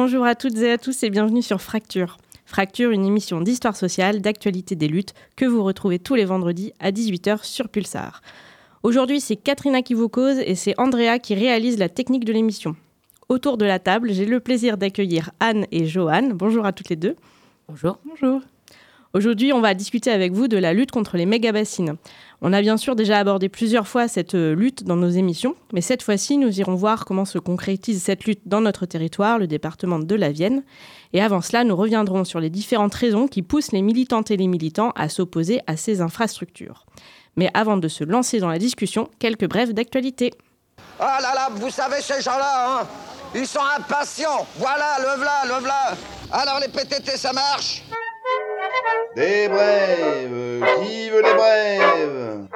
Bonjour, à toutes et à tous et bienvenue sur Fracture. Fracture, une émission d'histoire sociale, d'actualité des luttes que vous retrouvez tous les vendredis à 18h sur Pulsar. Aujourd'hui, c'est Katrina qui vous cause et c'est Andrea qui réalise la technique de l'émission. Autour de la table, j'ai le plaisir d'accueillir Anne et Joanne. Bonjour à toutes les deux. Bonjour. Bonjour. Aujourd'hui, on va discuter avec vous de la lutte contre les méga-bassines. On a bien sûr déjà abordé plusieurs fois cette euh, lutte dans nos émissions, mais cette fois-ci, nous irons voir comment se concrétise cette lutte dans notre territoire, le département de la Vienne. Et avant cela, nous reviendrons sur les différentes raisons qui poussent les militantes et les militants à s'opposer à ces infrastructures. Mais avant de se lancer dans la discussion, quelques brèves d'actualité. Ah là là, vous savez ces gens-là, hein Ils sont impatients. Voilà, le v'là, le v'là. Alors les PTT, ça marche? Des brèves brèves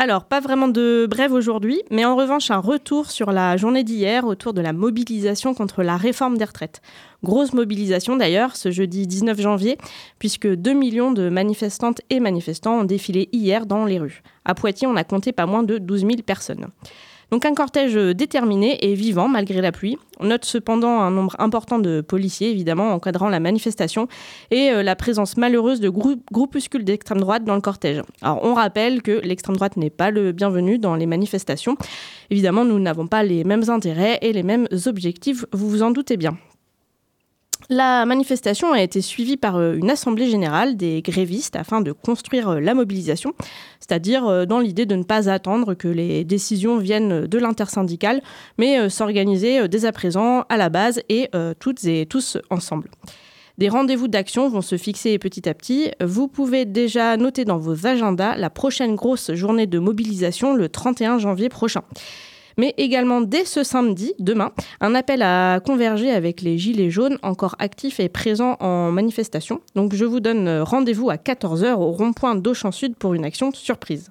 alors, pas vraiment de brève aujourd'hui, mais en revanche un retour sur la journée d'hier autour de la mobilisation contre la réforme des retraites. Grosse mobilisation d'ailleurs ce jeudi 19 janvier, puisque 2 millions de manifestantes et manifestants ont défilé hier dans les rues. À Poitiers, on a compté pas moins de 12 000 personnes. Donc un cortège déterminé et vivant malgré la pluie. On note cependant un nombre important de policiers, évidemment, encadrant la manifestation et euh, la présence malheureuse de groupuscules d'extrême droite dans le cortège. Alors on rappelle que l'extrême droite n'est pas le bienvenu dans les manifestations. Évidemment, nous n'avons pas les mêmes intérêts et les mêmes objectifs, vous vous en doutez bien. La manifestation a été suivie par euh, une assemblée générale des grévistes afin de construire euh, la mobilisation, c'est-à-dire euh, dans l'idée de ne pas attendre que les décisions viennent de l'intersyndicale, mais s'organiser dès à présent à la base et toutes et tous ensemble. Des rendez-vous d'action vont se fixer petit à petit. Vous pouvez déjà noter dans vos agendas la prochaine grosse journée de mobilisation le 31 janvier prochain mais également dès ce samedi, demain, un appel à converger avec les Gilets jaunes encore actifs et présents en manifestation. Donc je vous donne rendez-vous à 14h au rond-point d'Auchan Sud pour une action surprise.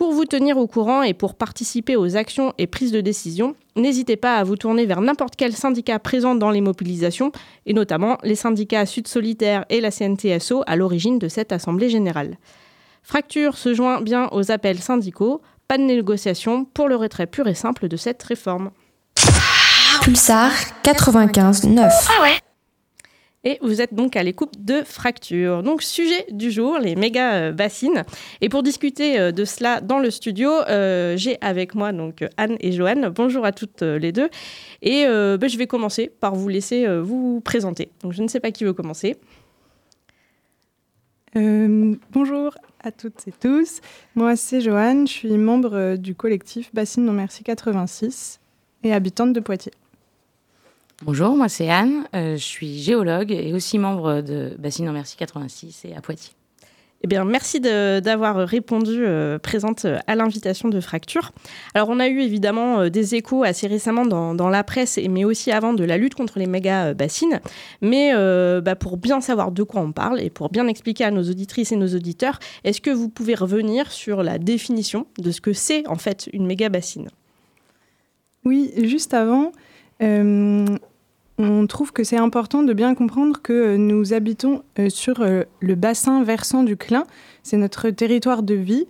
Pour vous tenir au courant et pour participer aux actions et prises de décision, n'hésitez pas à vous tourner vers n'importe quel syndicat présent dans les mobilisations, et notamment les syndicats Sud Solitaire et la CNTSO à l'origine de cette Assemblée générale. Fracture se joint bien aux appels syndicaux pas de négociation pour le retrait pur et simple de cette réforme. Pulsar 95 9. Ah ouais et vous êtes donc à l'écoute de Fracture. Donc, sujet du jour, les méga euh, bassines. Et pour discuter euh, de cela dans le studio, euh, j'ai avec moi donc Anne et Joanne. Bonjour à toutes les deux. Et ben, je vais commencer par vous laisser vous présenter. Donc, je ne sais pas qui veut commencer. bonjour à toutes et tous. Moi, c'est Joanne, je suis membre euh, du collectif Bassine Non Merci 86 et habitante de Poitiers. Bonjour, moi c'est Anne, euh, je suis géologue et aussi membre de Bassine Non Merci 86 et à Poitiers. Eh bien, merci d'avoir répondu euh, présente à l'invitation de Fracture. Alors, on a eu évidemment euh, des échos assez récemment dans, la presse, mais aussi avant de la lutte contre les méga euh, bassines. Mais bah, pour bien savoir de quoi on parle et pour bien expliquer à nos auditrices et nos auditeurs, est-ce que vous pouvez revenir sur la définition de ce que c'est en fait une méga bassine? Oui, juste avant, on trouve que c'est important de bien comprendre que euh, nous habitons euh, sur euh, le bassin versant du Clin. C'est notre territoire de vie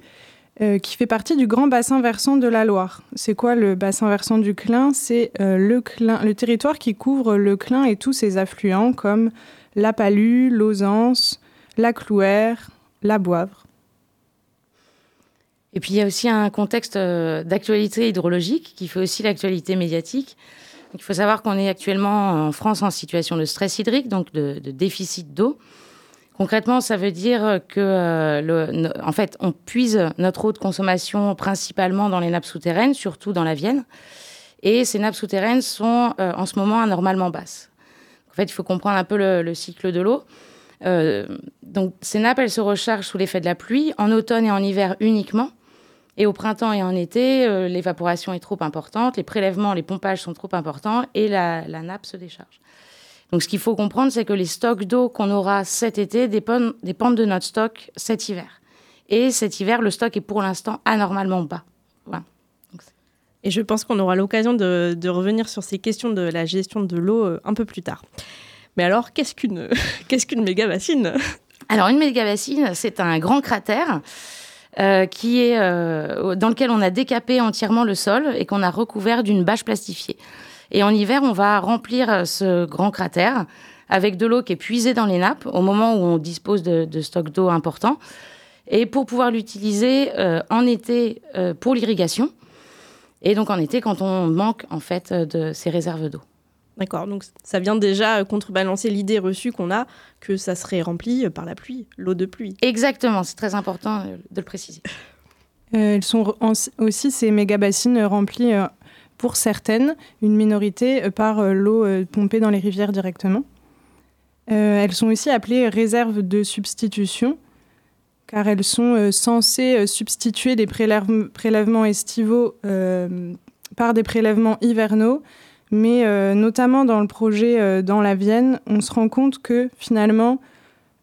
qui fait partie du grand bassin versant de la Loire. C'est quoi le bassin versant du Clin C'est le, le territoire qui couvre le Clin et tous ses affluents comme la Palue, l'Ausance, la Clouère, la Boivre. Et puis il y a aussi un contexte d'actualité hydrologique qui fait aussi l'actualité médiatique il faut savoir qu'on est actuellement en France en situation de stress hydrique, donc de, déficit d'eau. Concrètement, ça veut dire que, euh, en fait, on puise notre eau de consommation principalement dans les nappes souterraines, surtout dans la Vienne. Et ces nappes souterraines sont euh, en ce moment anormalement basses. En fait, il faut comprendre un peu le, cycle de l'eau. Euh, donc, ces nappes, elles se rechargent sous l'effet de la pluie, en automne et en hiver uniquement. Et au printemps et en été, euh, l'évaporation est trop importante, les prélèvements, les pompages sont trop importants et la, nappe se décharge. Donc ce qu'il faut comprendre, c'est que les stocks d'eau qu'on aura cet été dépendent, de notre stock cet hiver. Et cet hiver, le stock est pour l'instant anormalement bas. et je pense qu'on aura l'occasion de, revenir sur ces questions de la gestion de l'eau euh, un peu plus tard. Mais alors, qu'est-ce qu'une qu'est-ce qu'une méga bassine? Alors, une méga bassine, c'est un grand cratère euh, qui est, euh, dans lequel on a décapé entièrement le sol et qu'on a recouvert d'une bâche plastifiée. Et en hiver, on va remplir ce grand cratère avec de l'eau qui est puisée dans les nappes au moment où on dispose de, de stocks d'eau importants et pour pouvoir l'utiliser en été pour l'irrigation et donc en été quand on manque en fait de ces réserves d'eau. D'accord, donc ça vient déjà contrebalancer l'idée reçue qu'on a que ça serait rempli par la pluie, l'eau de pluie. Exactement, c'est très important euh, de le préciser. Euh, elles sont aussi ces méga bassines remplies euh, pour certaines, une minorité par l'eau pompée dans les rivières directement. elles sont aussi appelées réserves de substitution, car elles sont censées substituer des prélèvements estivaux par des prélèvements hivernaux mais euh, notamment dans le projet euh, dans la Vienne, on se rend compte que finalement,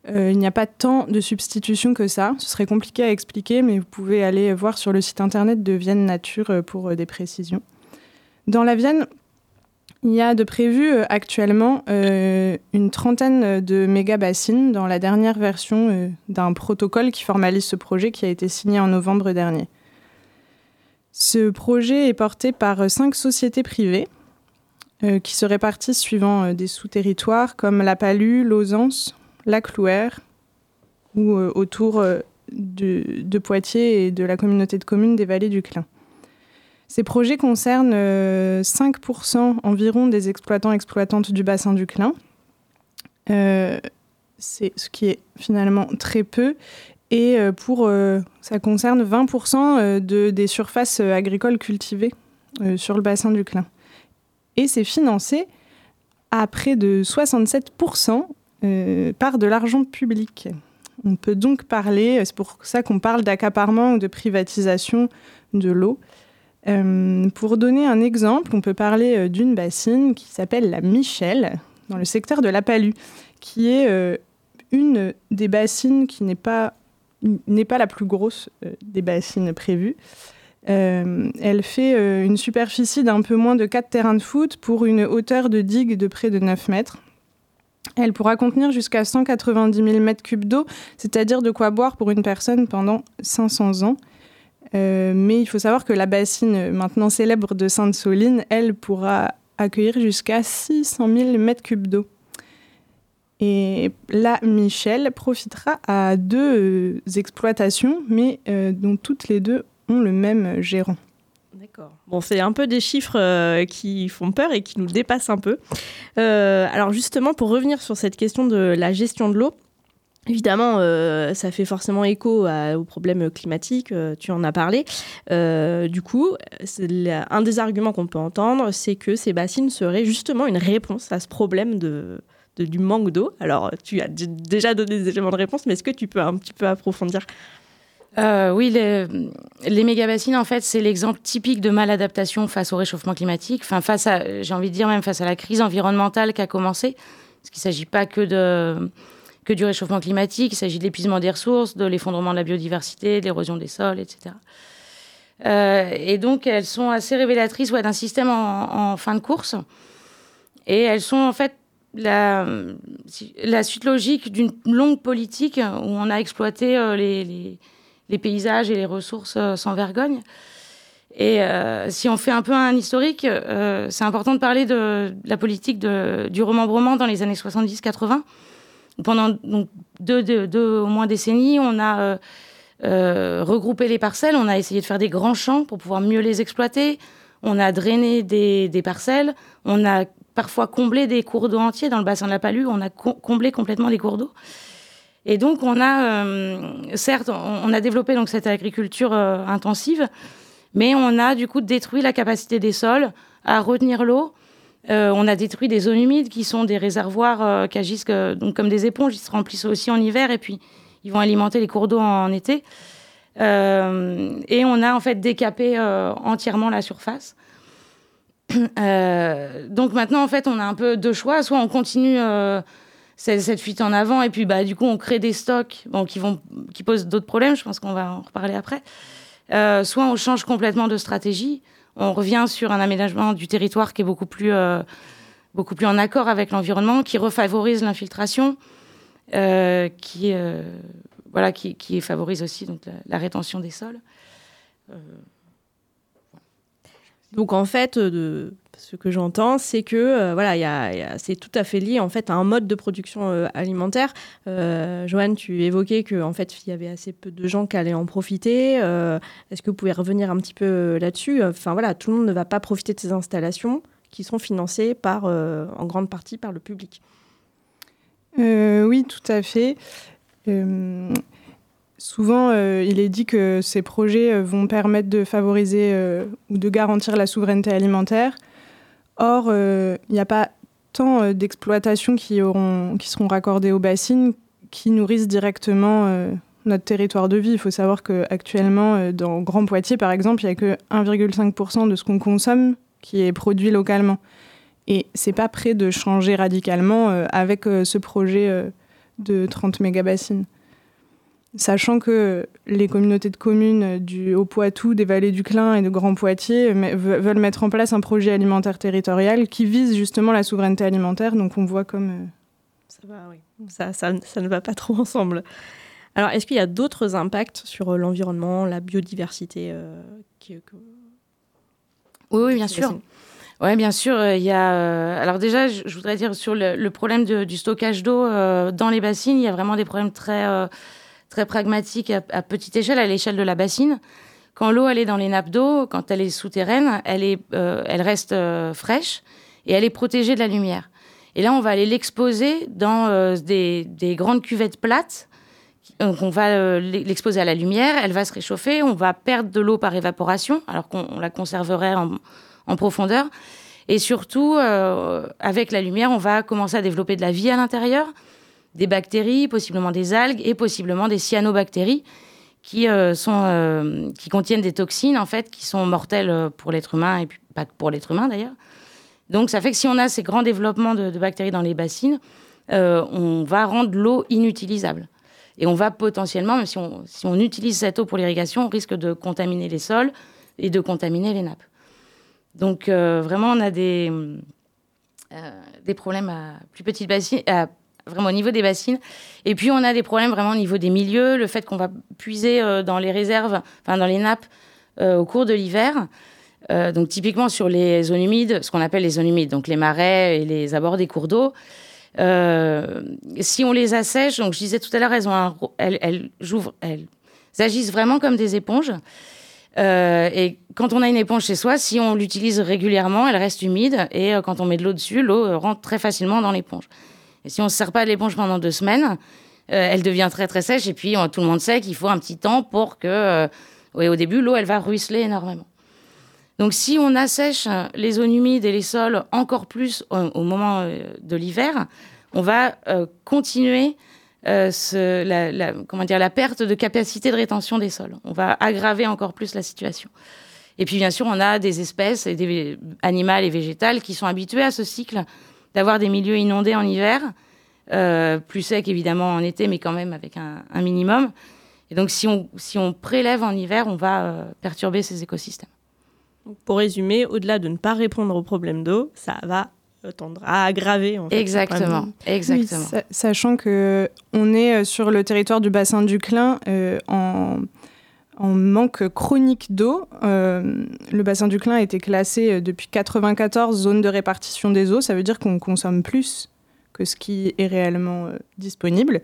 euh, il n'y a pas tant de substitution que ça. Ce serait compliqué à expliquer, mais vous pouvez aller voir sur le site internet de Vienne Nature pour des précisions. Dans la Vienne, il y a de prévu actuellement une trentaine de méga-bassines dans la dernière version d'un protocole qui formalise ce projet qui a été signé en novembre dernier. Ce projet est porté par cinq sociétés privées euh, qui se répartissent suivant euh, des sous-territoires comme la Palue, Lausance, la Clouère ou euh, autour de, Poitiers et de la communauté de communes des vallées du Clin. Ces projets concernent 5% environ des exploitants exploitantes du bassin du Clin. c'est ce qui est finalement très peu. Et pour, ça concerne 20% de, des surfaces agricoles cultivées sur le bassin du Clin et c'est financé à près de 67% euh, par de l'argent public. On peut donc parler, c'est pour ça qu'on parle d'accaparement ou de privatisation de l'eau. Euh, pour donner un exemple, on peut parler euh, d'une bassine qui s'appelle la Michel, dans le secteur de la Palue, qui est une des bassines qui n'est pas, n'est pas la plus grosse des bassines prévues. Euh, elle fait euh, une superficie d'un peu moins de 4 terrains de foot pour une hauteur de digue de près de 9 mètres. Elle pourra contenir jusqu'à 190 000 mètres cubes d'eau, c'est-à-dire de quoi boire pour une personne pendant 500 ans. Euh, mais il faut savoir que la bassine maintenant célèbre de Sainte-Soline, elle pourra accueillir jusqu'à 600 000 mètres cubes d'eau. Et là, Michel profitera à deux exploitations, mais dont toutes les deux ont le même gérant. D'accord. Bon, c'est un peu des chiffres euh, qui font peur et qui nous dépassent un peu. Euh, alors justement, pour revenir sur cette question de la gestion de l'eau, Évidemment, euh, ça fait forcément écho aux problèmes climatiques, tu en as parlé. du coup, un des arguments qu'on peut entendre, c'est que ces bassines seraient justement une réponse à ce problème de, du manque d'eau. Alors, tu as déjà donné des éléments de réponse, mais est-ce que tu peux un petit peu approfondir? Euh, oui, les, les méga-bassines, en fait, c'est l'exemple typique de maladaptation face au réchauffement climatique, enfin, face à, j'ai envie de dire même face à la crise environnementale qui a commencé, parce qu'il ne s'agit pas que, de, que du réchauffement climatique, il s'agit de l'épuisement des ressources, de l'effondrement de la biodiversité, de l'érosion des sols, etc. Euh, et donc, elles sont assez révélatrices ouais, d'un système en, fin de course, et elles sont en fait la, suite logique d'une longue politique où on a exploité euh, les les paysages et les ressources euh, sans vergogne. Et euh, si on fait un peu un historique, euh, c'est important de parler de, la politique du remembrement dans les années 70-80. Pendant donc, deux, deux, au moins décennies, on a regroupé les parcelles, on a essayé de faire des grands champs pour pouvoir mieux les exploiter, on a drainé des, des parcelles, on a parfois comblé des cours d'eau entiers dans le bassin de la Palue, on a comblé complètement des cours d'eau. Et donc, on a, euh, certes, on, a développé donc cette agriculture euh, intensive, mais on a du coup détruit la capacité des sols à retenir l'eau. Euh, on a détruit des zones humides qui sont des réservoirs qui agissent donc comme des éponges, ils se remplissent aussi en hiver et puis ils vont alimenter les cours d'eau en, été. et on a en fait décapé entièrement la surface. donc maintenant, en fait, on a un peu deux choix. Soit on continue cette fuite en avant. Et puis, bah, du coup, on crée des stocks bon, qui, vont, qui posent d'autres problèmes. Je pense qu'on va en reparler après. Euh, soit on change complètement de stratégie. On revient sur un aménagement du territoire qui est beaucoup plus, euh, beaucoup plus en accord avec l'environnement, qui refavorise l'infiltration, euh, qui, voilà, qui, qui, favorise aussi donc, la, rétention des sols. Donc en fait, ce que j'entends, c'est que euh, voilà, c'est tout à fait lié en fait à un mode de production euh, alimentaire. Euh, Joanne, tu évoquais que en fait il y avait assez peu de gens qui allaient en profiter. Est-ce que vous pouvez revenir un petit peu là-dessus? Enfin voilà, tout le monde ne va pas profiter de ces installations qui sont financées par, en grande partie par le public. oui, tout à fait. Souvent, il est dit que ces projets vont permettre de favoriser ou de garantir la souveraineté alimentaire. Or, il euh, n'y a pas tant euh, d'exploitations qui, qui seront raccordées aux bassines qui nourrissent directement euh, notre territoire de vie. Il faut savoir qu'actuellement, dans Grand Poitiers, par exemple, il n'y a que 1,5% de ce qu'on consomme qui est produit localement. Et c'est pas prêt de changer radicalement avec ce projet de 30 mégabassines sachant que les communautés de communes du Haut-Poitou, des vallées du Clin et de Grand Poitiers veulent mettre en place un projet alimentaire territorial qui vise justement la souveraineté alimentaire. Donc on voit comme... Euh, ça va, oui. Ça, ça, ne va pas trop ensemble. Alors, est-ce qu'il y a d'autres impacts sur euh, l'environnement, la biodiversité euh, Oui, oui, bien sûr. Oui, bien sûr. Il y a. alors déjà, je, voudrais dire sur le, problème du stockage d'eau dans les bassines, il y a vraiment des problèmes très très pragmatique à, petite échelle, à l'échelle de la bassine. Quand l'eau est dans les nappes d'eau, quand elle est souterraine, elle, est, euh, elle reste euh, fraîche et elle est protégée de la lumière. Et là, on va aller l'exposer dans euh, des, des, grandes cuvettes plates. Donc, on va l'exposer à la lumière, elle va se réchauffer, on va perdre de l'eau par évaporation, alors qu'on la conserverait en, profondeur. Et surtout, avec la lumière, on va commencer à développer de la vie à l'intérieur des bactéries, possiblement des algues et possiblement des cyanobactéries qui, euh, sont, euh, qui contiennent des toxines en fait qui sont mortelles euh, pour l'être humain et puis pas pour l'être humain d'ailleurs. Donc ça fait que si on a ces grands développements de, bactéries dans les bassines, on va rendre l'eau inutilisable. Et on va potentiellement, même si on, si on utilise cette eau pour l'irrigation, on risque de contaminer les sols et de contaminer les nappes. Donc vraiment, on a des, des problèmes à plus petites bassines, à vraiment au niveau des bassines. Et puis, on a des problèmes vraiment au niveau des milieux, le fait qu'on va puiser euh, dans les réserves, enfin dans les nappes euh, au cours de l'hiver. Euh, donc, typiquement sur les zones humides, ce qu'on appelle les zones humides, donc les marais et les abords des cours d'eau. si on les assèche, donc je disais tout à l'heure, elles, agissent vraiment comme des éponges. et quand on a une éponge chez soi, si on l'utilise régulièrement, elle reste humide et quand on met de l'eau dessus, l'eau rentre très facilement dans l'éponge. Si on ne se sert pas l'éponge pendant deux semaines, euh, elle devient très très sèche. Et puis tout le monde sait qu'il faut un petit temps pour que, euh, au début, l'eau elle va ruisseler énormément. Donc si on assèche les zones humides et les sols encore plus au, moment euh, de l'hiver, on va continuer la, la perte de capacité de rétention des sols. On va aggraver encore plus la situation. Et puis bien sûr, on a des espèces et des animales et végétales qui sont habituées à ce cycle d'avoir des milieux inondés en hiver, euh, plus secs évidemment en été, mais quand même avec un, minimum. Et donc si on, si on prélève en hiver, on va euh, perturber ces écosystèmes. Pour résumer, au-delà de ne pas répondre aux problèmes d'eau, ça va tendre à aggraver. En fait, exactement, exactement. sachant que on est euh, sur le territoire du bassin du Clin en en manque chronique d'eau. Euh, le bassin du Clin a été classé euh, depuis 94 zone de répartition des eaux. Ça veut dire qu'on consomme plus que ce qui est réellement euh, disponible.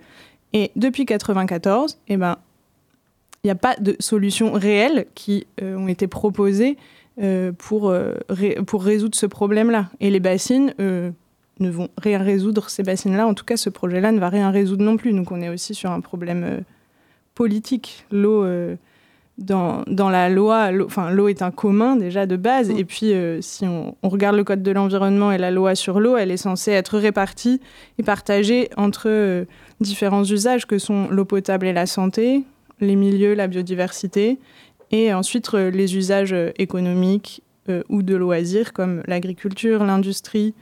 Et depuis 94, eh ben, il n'y a pas de solutions réelles qui ont été proposées pour, pour résoudre ce problème-là. Et les bassines ne vont rien résoudre, ces bassines-là. En tout cas, ce projet-là ne va rien résoudre non plus. Donc on est aussi sur un problème politique. L'eau dans, dans la loi, enfin l'eau est un commun déjà de base, mm. et puis euh, si on, regarde le code de l'environnement et la loi sur l'eau, elle est censée être répartie et partagée entre euh, différents usages que sont l'eau potable et la santé, les milieux, la biodiversité, et ensuite euh, les usages économiques ou de loisirs comme l'agriculture, l'industrie,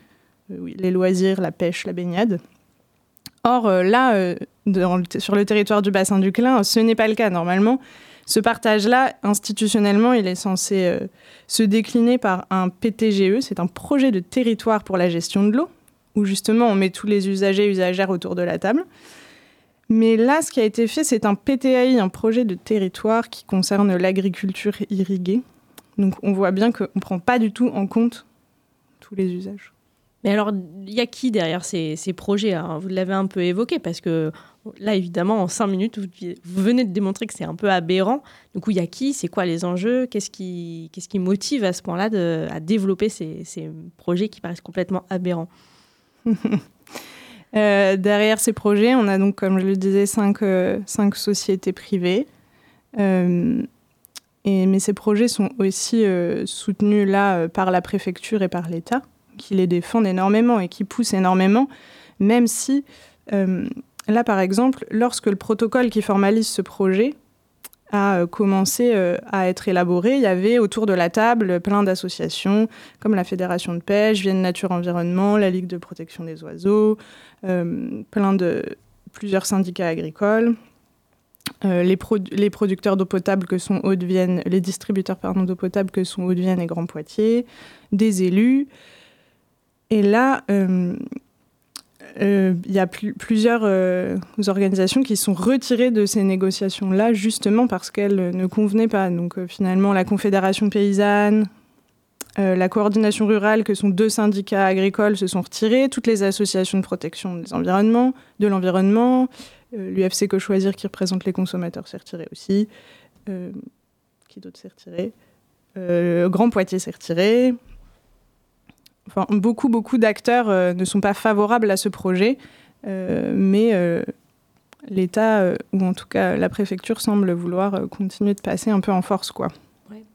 les loisirs, la pêche, la baignade. Or là, sur le territoire du bassin du Clin, ce n'est pas le cas normalement. Ce partage-là, institutionnellement, il est censé euh, se décliner par un PTGE, c'est un projet de territoire pour la gestion de l'eau, où justement on met tous les usagers et usagères autour de la table. Mais là, ce qui a été fait, c'est un PTAI, un projet de territoire qui concerne l'agriculture irriguée. Donc on voit bien qu'on ne prend pas du tout en compte tous les usages. Mais alors, il y a qui derrière ces, ces projets hein? Vous l'avez un peu évoqué parce que là, évidemment, en cinq minutes, vous, venez de démontrer que c'est un peu aberrant. Du coup, il y a qui? C'est quoi les enjeux? Qu'est-ce qui, qu'est-ce qui motive à ce point-là à développer ces, ces projets qui paraissent complètement aberrants? Euh, derrière ces projets, on a donc, comme je le disais, cinq, euh, cinq sociétés privées. Euh, et, mais ces projets sont aussi soutenus là par la préfecture et par l'État, qui les défendent énormément et qui poussent énormément, même si, euh, là par exemple, lorsque le protocole qui formalise ce projet a euh, commencé euh, à être élaboré, il y avait autour de la table plein d'associations comme la Fédération de pêche, Vienne Nature Environnement, la Ligue de protection des oiseaux, plein de plusieurs syndicats agricoles, les, les producteurs d'eau potable que sont Haute-Vienne, les distributeurs d'eau potable que sont Haute-Vienne et Grand Poitiers, des élus. Et là, euh, euh, il y a pl- plusieurs euh, organisations qui sont retirées de ces négociations-là justement parce qu'elles ne convenaient pas. Donc finalement, la Confédération paysanne, la coordination rurale, que sont deux syndicats agricoles, se sont retirés. Toutes les associations de protection de l'environnement, l'UFC Que Choisir qui représente les consommateurs s'est retiré aussi. Qui d'autre s'est retiré? Grand Poitiers s'est retiré. Beaucoup, beaucoup d'acteurs euh, ne sont pas favorables à ce projet, euh, mais euh, l'État, ou en tout cas la préfecture, semble vouloir continuer de passer un peu en force, quoi.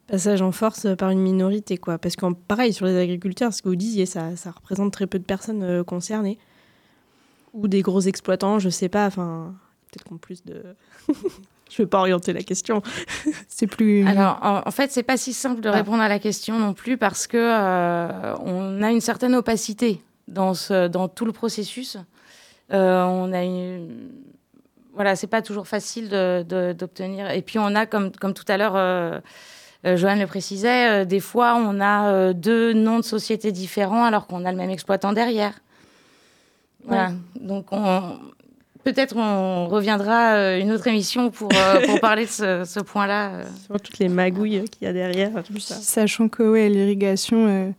Passage en force par une minorité, quoi. Parce que pareil, sur les agriculteurs, ce que vous disiez, ça, ça représente très peu de personnes concernées. Ou des gros exploitants, je sais pas, enfin, peut-être qu'on plus de... je vais pas orienter la question. C'est plus... Alors, en, fait, c'est pas si simple de Ah. répondre à la question non plus parce que euh, on a une certaine opacité dans ce, dans tout le processus. Euh, on a une, voilà, c'est pas toujours facile d'obtenir. Et puis on a, comme, comme tout à l'heure, euh, euh, Joanne le précisait, euh, des fois on a deux noms de sociétés différents alors qu'on a le même exploitant derrière. Voilà. Donc on, peut-être on reviendra euh, une autre émission pour, euh, pour parler de ce, ce point-là. euh. Sur toutes les magouilles qu'il y a derrière, tout ça. Sachant que ouais, l'irrigation, euh,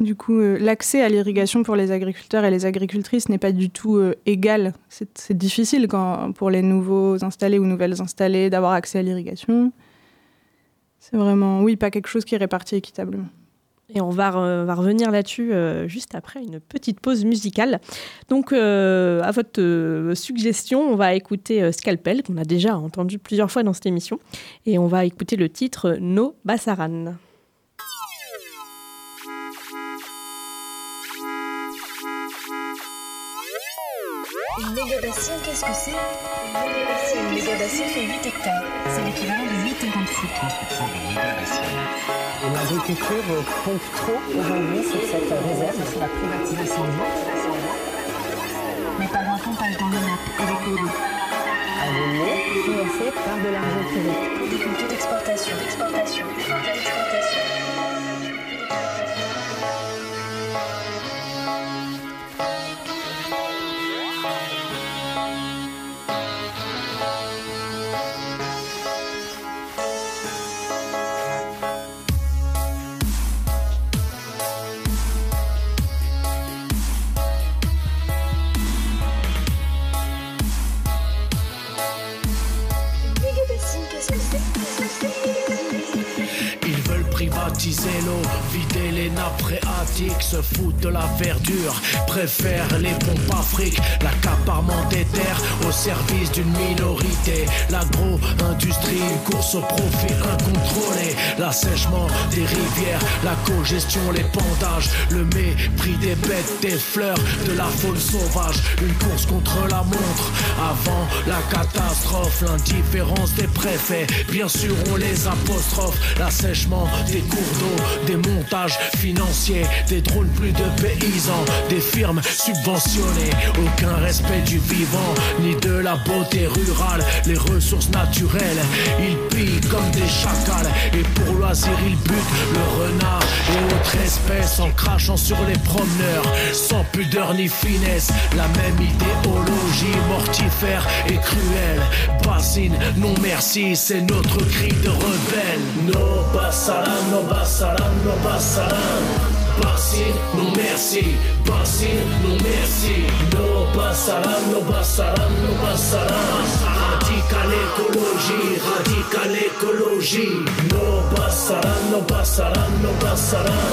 du coup, euh, l'accès à l'irrigation pour les agriculteurs et les agricultrices n'est pas du tout euh, égal. C'est c'est difficile quand, pour les nouveaux installés ou nouvelles installées d'avoir accès à l'irrigation. C'est vraiment, oui, pas quelque chose qui est réparti équitablement. Et on va, re- va revenir là-dessus euh, juste après une petite pause musicale. Donc, euh, à votre euh, suggestion, on va écouter Scalpel, qu'on a déjà entendu plusieurs fois dans cette émission. Et on va écouter le titre No Bassaran. Une qu'est-ce que c'est? Une fait 8 hectares. C'est? L'agriculture compte trop aujourd'hui sur cette réserve, sur la privatisation de l'eau. Mes parents pompage dans le NAP et l'écolo. À l'eau financée par de l'argent privé. Pour des cultures d'exportation. Exportation. se lo les nappes phréatiques, se foutent de la verdure, préfèrent les pompes afriques, l'accaparement des terres au service d'une minorité, l'agro-industrie, une course au profit incontrôlé, l'assèchement des rivières, la cogestion, les pendages, le mépris des bêtes, des fleurs, de la faune sauvage, une course contre la montre, avant la catastrophe, l'indifférence des préfets, bien sûr on les apostrophe, l'assèchement des cours d'eau, des montages financiers, des drones plus de paysans, des firmes subventionnées, aucun respect du vivant, ni de la beauté rurale, les ressources naturelles, ils pillent comme des chacals, et pour loisir ils butent le renard et autres espèces en crachant sur les promeneurs, sans pudeur ni finesse, la même idéologie mortifère et cruelle, bassine, non merci, c'est notre cri de rebelle. No bassaran, no bassaran, no bassaran. Bassine, non merci, Bassine, non merci. No passaran, no passaran, no passaran. Radical écologie, radical écologie. No passaran, no passaran, no passaran.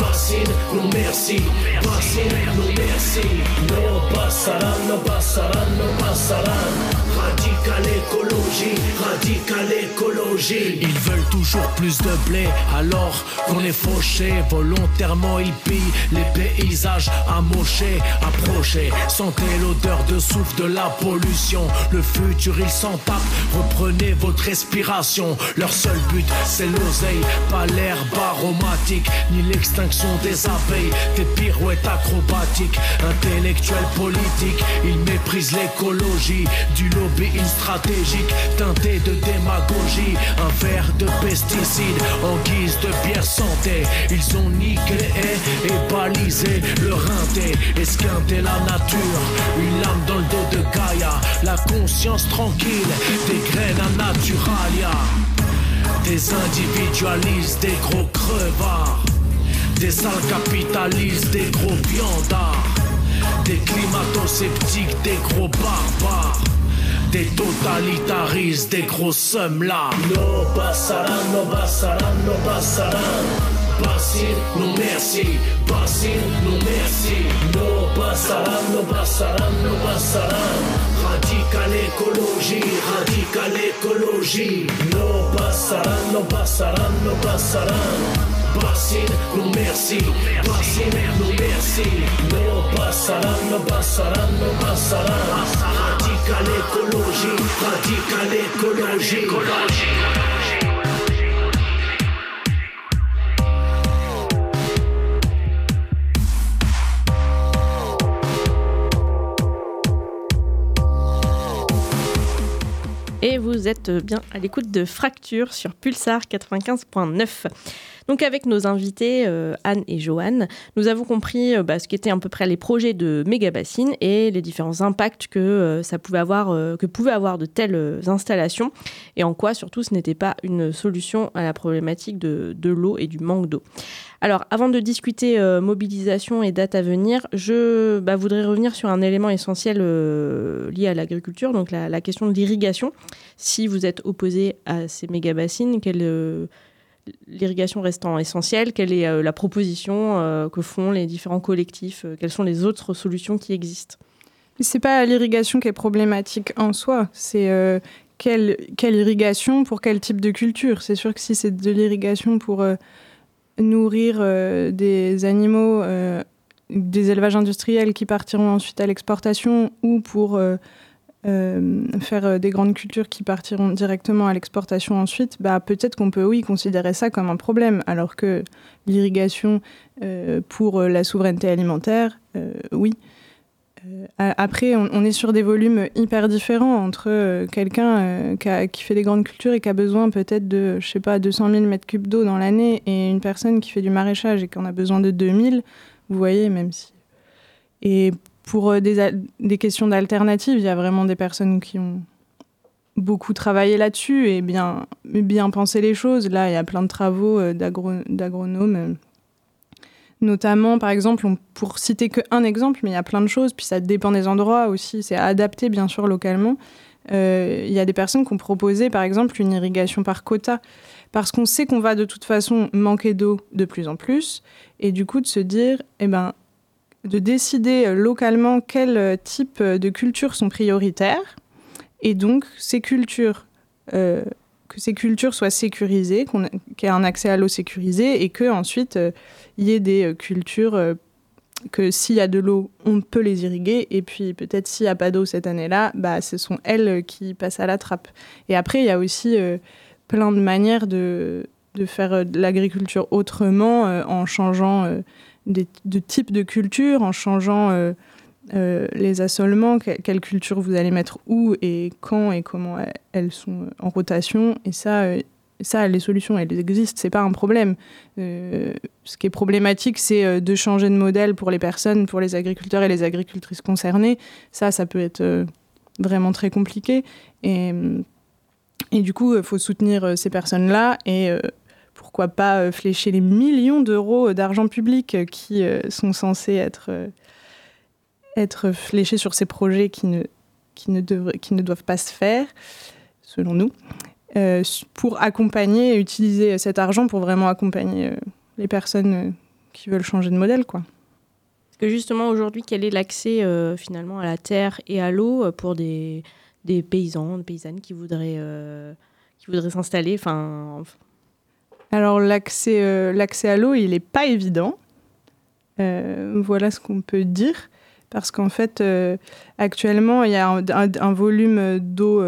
Bassine, non merci, Bassine, non merci. No passaran, no passaran, no passaran. Radical écologie, radical écologie. Ils veulent toujours plus de blé alors qu'on est fauché. Volontairement ils pillent les paysages amochés, approchés. Sentez l'odeur de souffle de la pollution. Le futur ils s'en tapent. Reprenez votre respiration. Leur seul but c'est l'oseille, pas l'herbe aromatique, ni l'extinction des abeilles. Des pirouettes acrobatiques, intellectuels politiques. Ils méprisent l'écologie du lobbying stratégique teinté de démagogie. Un verre de pesticides en guise de bière santé. Ils ont niqué haies et balisé le rinté. Esquinté la nature, une lame dans le dos de Gaïa. La conscience tranquille, des graines à naturalia. Des individualistes, des gros crevards. Des sales capitalistes, des gros viandards. Des climato-sceptiques, des gros barbares. Des totalitaristes, des gros sommes là. No passaran, no passaran, no passaran. Bassine, non merci, Bassine, non merci. No passaran, no passaran, no passaran. Radical écologie, radical écologie. No passaran, no passaran, no passaran. Bassine, non merci, Bassine, non merci. No passaran, no passaran, no Et vous êtes bien à l'écoute de Fracture sur Pulsar 95.9. Donc avec nos invités euh, Anne et Joanne, nous avons compris euh, bah, ce qu'étaient à peu près les projets de Mégabassine et les différents impacts que euh, ça pouvait avoir, que pouvaient avoir de telles installations et en quoi surtout ce n'était pas une solution à la problématique de, de l'eau et du manque d'eau. Alors, avant de discuter mobilisation et date à venir, je bah, voudrais revenir sur un élément essentiel lié à l'agriculture, donc la, question de l'irrigation. Si vous êtes opposé à ces méga-bassines, quelle, l'irrigation restant essentielle, quelle est la proposition que font les différents collectifs Quelles sont les autres solutions qui existent? C'est pas l'irrigation qui est problématique en soi, c'est quelle, irrigation pour quel type de culture? C'est sûr que si c'est de l'irrigation pour nourrir euh, des animaux, euh, des élevages industriels qui partiront ensuite à l'exportation ou pour euh, faire des grandes cultures qui partiront directement à l'exportation ensuite, bah, peut-être qu'on peut, oui, considérer ça comme un problème, alors que l'irrigation pour la souveraineté alimentaire, oui. Euh, après, on, est sur des volumes hyper différents entre euh, quelqu'un euh, qui, fait des grandes cultures et qui a besoin peut-être de, je sais pas, 200 000 mètres cubes d'eau dans l'année et une personne qui fait du maraîchage et qui en a besoin de 2000, vous voyez, même si. Pour des, des questions d'alternatives, il y a vraiment des personnes qui ont beaucoup travaillé là-dessus et bien, bien pensé les choses. Là, il y a plein de travaux d'agronomes Notamment, par exemple, pour citer qu'un exemple, mais il y a plein de choses, puis ça dépend des endroits aussi, c'est adapté bien sûr localement. Euh, il y a des personnes qui ont proposé, par exemple, une irrigation par quota, parce qu'on sait qu'on va de toute façon manquer d'eau de plus en plus, et du coup de se dire, eh ben, de décider localement quel type de cultures sont prioritaires, et donc euh, que ces cultures soient sécurisées, qu'il y ait un accès à l'eau sécurisé et que ensuite euh, il y ait des euh, cultures que s'il y a de l'eau, on peut les irriguer et puis peut-être s'il n'y a pas d'eau cette année-là, bah, ce sont elles qui passent à la trappe. Et après, il y a aussi plein de manières de, de faire de l'agriculture autrement en changeant de type de culture, en changeant euh, les assolements, quelle culture vous allez mettre où et quand et comment elles sont en rotation. Et ça, euh, ça les solutions, elles existent, c'est pas un problème. Euh, ce qui est problématique, c'est de changer de modèle pour les personnes, pour les agriculteurs et les agricultrices concernées. Ça, ça peut être vraiment très compliqué. Et, et du coup, il faut soutenir ces personnes-là et pourquoi pas flécher les millions d'euros d'argent public qui sont censés être, être fléchés sur ces projets qui ne, qui, ne qui ne doivent pas se faire, selon nous, pour accompagner et utiliser cet argent pour vraiment accompagner les personnes qui veulent changer de modèle, quoi. Justement aujourd'hui, quel est l'accès euh, finalement à la terre et à l'eau euh, pour des, des, paysans, des paysannes qui voudraient, euh, qui voudraient s'installer? Alors l'accès, l'accès à l'eau, il n'est pas évident. voilà ce qu'on peut dire. Parce qu'en fait, actuellement, il y a un, un volume d'eau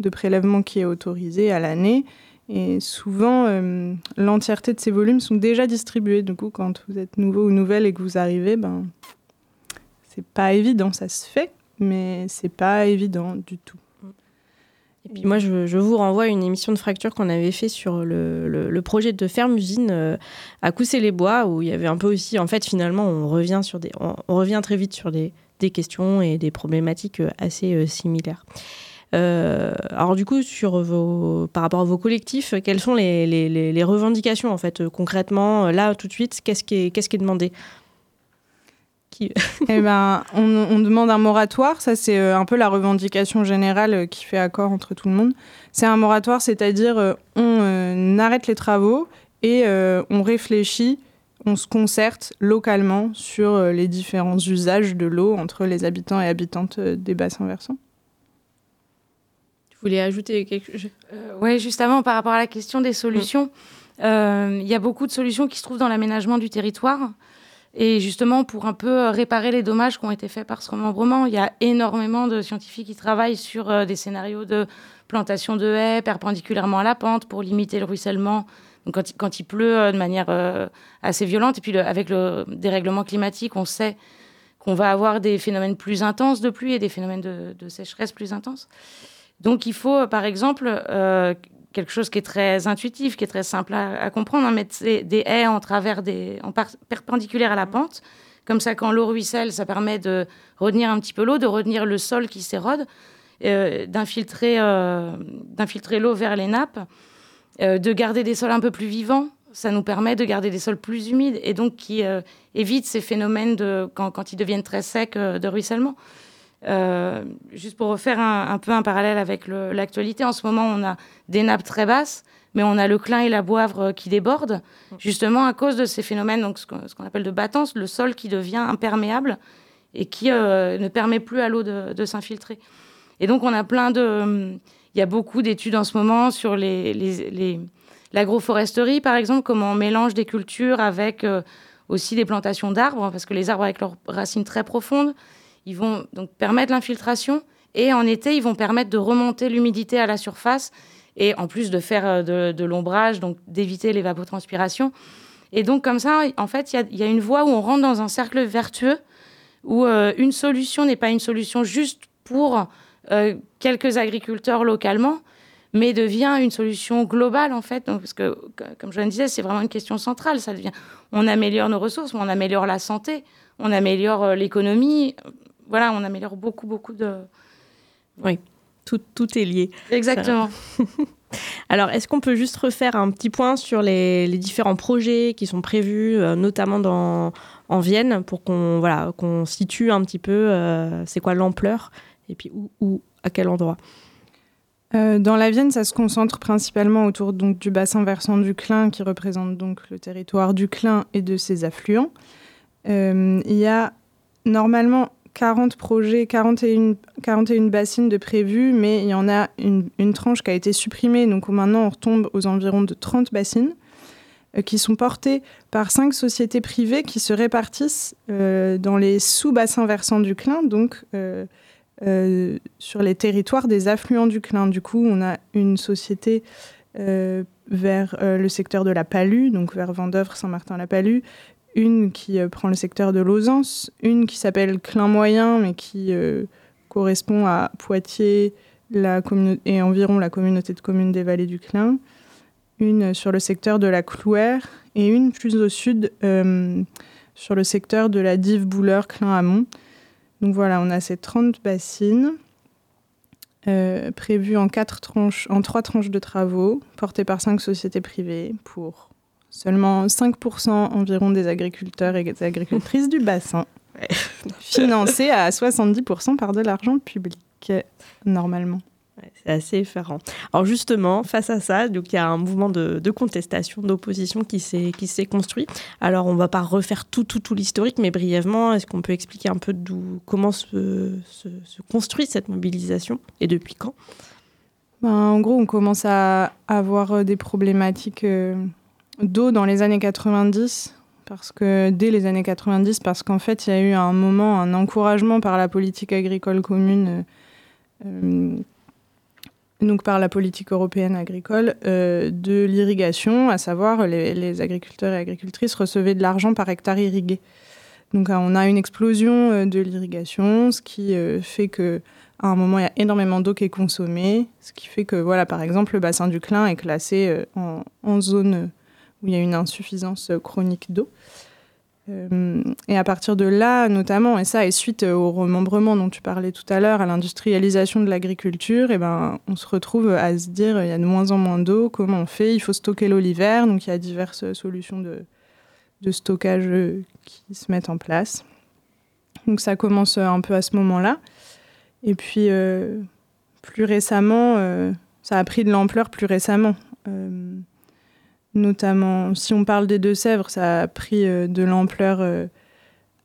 de prélèvement qui est autorisé à l'année. Et souvent, euh, l'entièreté de ces volumes sont déjà distribués. Du coup, quand vous êtes nouveau ou nouvelle et que vous arrivez, ben, c'est pas évident. Ça se fait, mais c'est pas évident du tout. Et puis moi, je, vous renvoie à une émission de fracture qu'on avait fait sur le, projet de ferme-usine euh, à Coussé-les-Bois, où il y avait un peu aussi, en fait, finalement, on revient, sur des, on, revient très vite sur des, questions et des problématiques euh, assez similaires. Euh, alors du coup, sur vos, par rapport à vos collectifs, quelles sont les, revendications en fait concrètement là tout de suite qu'est-ce qui est demandé? Qui... eh ben, on, on, demande un moratoire. Ça, c'est euh, un peu la revendication générale euh, qui fait accord entre tout le monde. C'est un moratoire, c'est-à-dire on arrête les travaux et on réfléchit, on se concerte localement sur les différents usages de l'eau entre les habitants et habitantes des bassins versants voulez ajouter quelque chose? Euh, Oui, justement, par rapport à la question des solutions, euh, il y a beaucoup de solutions qui se trouvent dans l'aménagement du territoire. Et justement, pour un peu réparer les dommages qui ont été faits par ce remembrement, il y a énormément de scientifiques qui travaillent sur euh, des scénarios de plantation de haies perpendiculairement à la pente pour limiter le ruissellement. Quand, il, pleut de manière assez violente, et puis avec le dérèglement climatique, on sait qu'on va avoir des phénomènes plus intenses de pluie et des phénomènes de, sécheresse plus intenses. Donc il faut, par exemple, euh, quelque chose qui est très intuitif, qui est très simple à, comprendre, hein, mettre des, haies en travers des, en perpendiculaire à la pente. Comme ça, quand l'eau ruisselle, ça permet de retenir un petit peu l'eau, de retenir le sol qui s'érode, euh, d'infiltrer, euh, d'infiltrer l'eau vers les nappes, de garder des sols un peu plus vivants. Ça nous permet de garder des sols plus humides et donc qui évite ces phénomènes quand, ils deviennent très secs de ruissellement. Euh, juste pour refaire un, peu un parallèle avec l'actualité, en ce moment, on a des nappes très basses, mais on a le Clin et la Boivre qui débordent, justement à cause de ces phénomènes, donc ce qu'on appelle de battance, le sol qui devient imperméable et qui euh, ne permet plus à l'eau de, s'infiltrer. Et donc, on a plein de. Il y a beaucoup d'études en ce moment sur l'agroforesterie, par exemple, comment on mélange des cultures avec euh, aussi des plantations d'arbres, parce que les arbres, avec leurs racines très profondes, ils vont donc permettre l'infiltration et en été, ils vont permettre de remonter l'humidité à la surface et en plus de faire euh, de, l'ombrage, donc d'éviter l'évapotranspiration. Et donc comme ça, en fait, il y, a une voie où on rentre dans un cercle vertueux où euh, une solution n'est pas une solution juste pour euh, quelques agriculteurs localement, mais devient une solution globale en fait. Donc, parce que, comme je le disais, c'est vraiment une question centrale. Ça devient, on améliore nos ressources, on améliore la santé, on améliore l'économie voilà, on améliore beaucoup, beaucoup de. Oui, tout, tout est lié. Exactement. Alors, est-ce qu'on peut juste refaire un petit point sur les, différents projets qui sont prévus, euh, notamment dans, en Vienne, pour qu'on voilà, qu'on situe un petit peu euh, c'est quoi l'ampleur et puis où, où, à quel endroit? Euh, dans la Vienne, ça se concentre principalement autour donc, du bassin versant du Clin, qui représente donc le territoire du Clin et de ses affluents. il y a normalement 40 projets, 41, 41 bassines de prévues, mais il y en a une, tranche qui a été supprimée. Donc maintenant, on retombe aux environs de 30 bassines euh, qui sont portées par cinq sociétés privées qui se répartissent euh, dans les sous-bassins versants du Clin, donc euh, sur les territoires des affluents du Clin. Du coup, on a une société vers le secteur de la Palue, donc vers Vendeuvre, Saint-Martin-la-Palue, une qui euh, prend le secteur de Lausance, une qui s'appelle Clin Moyen, mais qui euh, correspond à Poitiers et environ la communauté de communes des vallées du Clin, une sur le secteur de la Clouère et une plus au sud euh, sur le secteur de la Dive Bouleur Clin Amont. Donc voilà, on a ces 30 bassines prévues en, en trois tranches de travaux portées par cinq sociétés privées pour seulement 5% environ des agriculteurs et des agricultrices du bassin, financés à 70% par de l'argent public, normalement. C'est assez effarant. Alors justement, face à ça, donc il y a un mouvement de, de contestation, d'opposition qui s'est qui s'est construit. Alors on va pas refaire tout tout tout l'historique, mais brièvement, est-ce qu'on peut expliquer un peu d'où comment se, se, se, construit cette mobilisation et depuis quand? Ben, En gros, on commence à avoir des problématiques euh, d'eau dans les années 90. Parce que dès les années 90, parce qu'en fait, il y a eu un moment, un encouragement par la politique agricole commune euh, euh donc par la politique européenne agricole, euh, de l'irrigation, à savoir les, agriculteurs et agricultrices recevaient de l'argent par hectare irrigué. Donc on a une explosion de l'irrigation, ce qui fait que à un moment il y a énormément d'eau qui est consommée, ce qui fait que voilà par exemple le bassin du Clin est classé en, zone où il y a une insuffisance chronique d'eau. Euh, et à partir de là, notamment, et ça, et suite au remembrement dont tu parlais tout à l'heure, à l'industrialisation de l'agriculture, et ben, on se retrouve à se dire il y a de moins en moins d'eau, comment on fait? Il faut stocker l'eau l'hiver, donc il y a diverses solutions de, stockage qui se mettent en place. Donc ça commence un peu à ce moment-là. Et puis, euh, plus récemment, euh, ça a pris de l'ampleur plus récemment. Euh, notamment si on parle des Deux-Sèvres, ça a pris euh, de l'ampleur euh,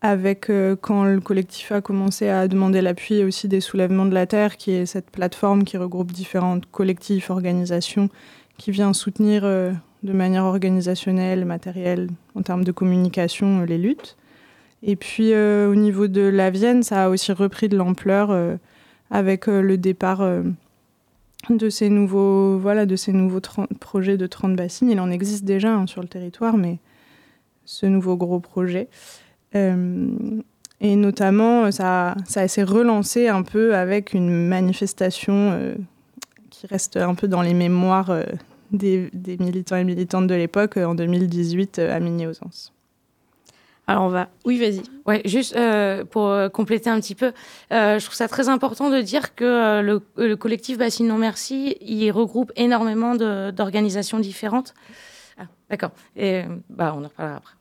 avec euh, quand le collectif a commencé à demander l'appui aussi des soulèvements de la terre, qui est cette plateforme qui regroupe différentes collectifs, organisations, qui vient soutenir de manière organisationnelle, matérielle, en termes de communication, les luttes. Et puis au niveau de la Vienne, ça a aussi repris de l'ampleur avec le départ de ces nouveaux, voilà, projets de 30 bassines. Il en existe déjà hein, sur le territoire, mais ce nouveau gros projet. Euh, et notamment, ça, ça s'est relancé un peu avec une manifestation euh, qui reste un peu dans les mémoires euh, des, militants et militantes de l'époque en 2018 à Migné-aux-Anses. Alors on va. Oui, vas-y. Ouais, juste euh, pour euh, compléter un petit peu, euh, je trouve ça très important de dire que euh, le, le, collectif Bassine Non Merci, il regroupe énormément d'organisations différentes. Ah, d'accord. Et bah, on en reparlera après.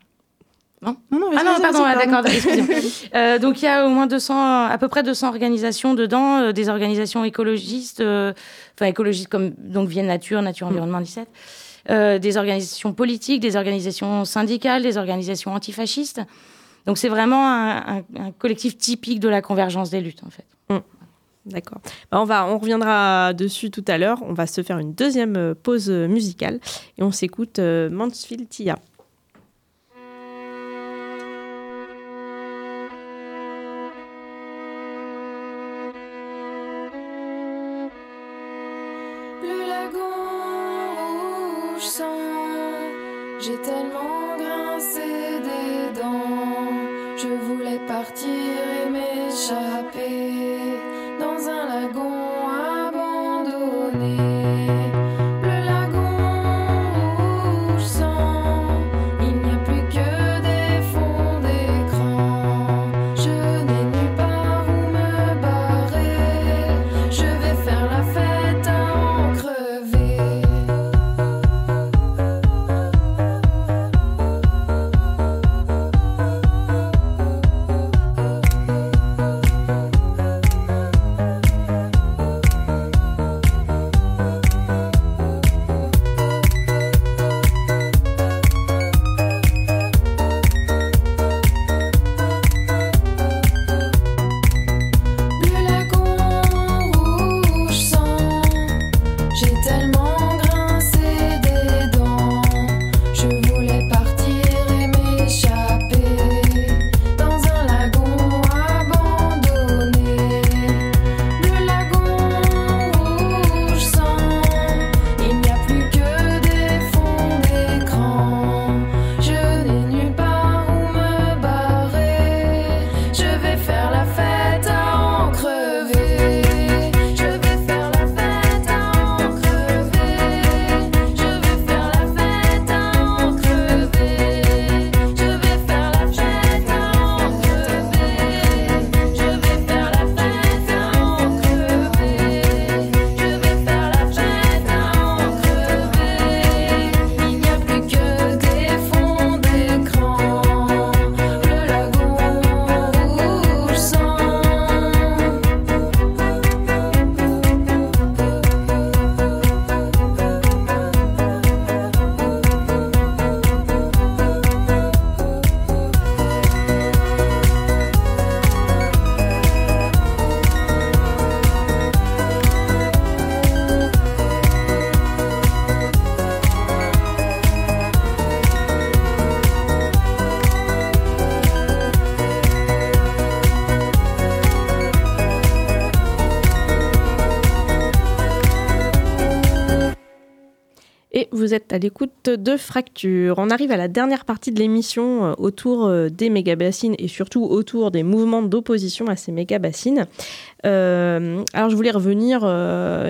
Non, non, non Ah non, pardon, ah, d'accord, excusez-moi. donc il y a au moins 200, à peu près 200 organisations dedans, des organisations écologistes, enfin écologistes comme donc Vienne Nature, Nature Environnement 17. Euh, des organisations politiques, des organisations syndicales, des organisations antifascistes. Donc c'est vraiment un, collectif typique de la convergence des luttes, en fait. Mmh. D'accord. Bah, on, va, on reviendra dessus tout à l'heure. On va se faire une deuxième euh, pause musicale et on s'écoute euh, Mansfield Tia. Vous êtes à l'écoute de Fracture. On arrive à la dernière partie de l'émission euh, autour euh, des méga-bassines et surtout autour des mouvements d'opposition à ces méga-bassines. Euh, alors je voulais revenir,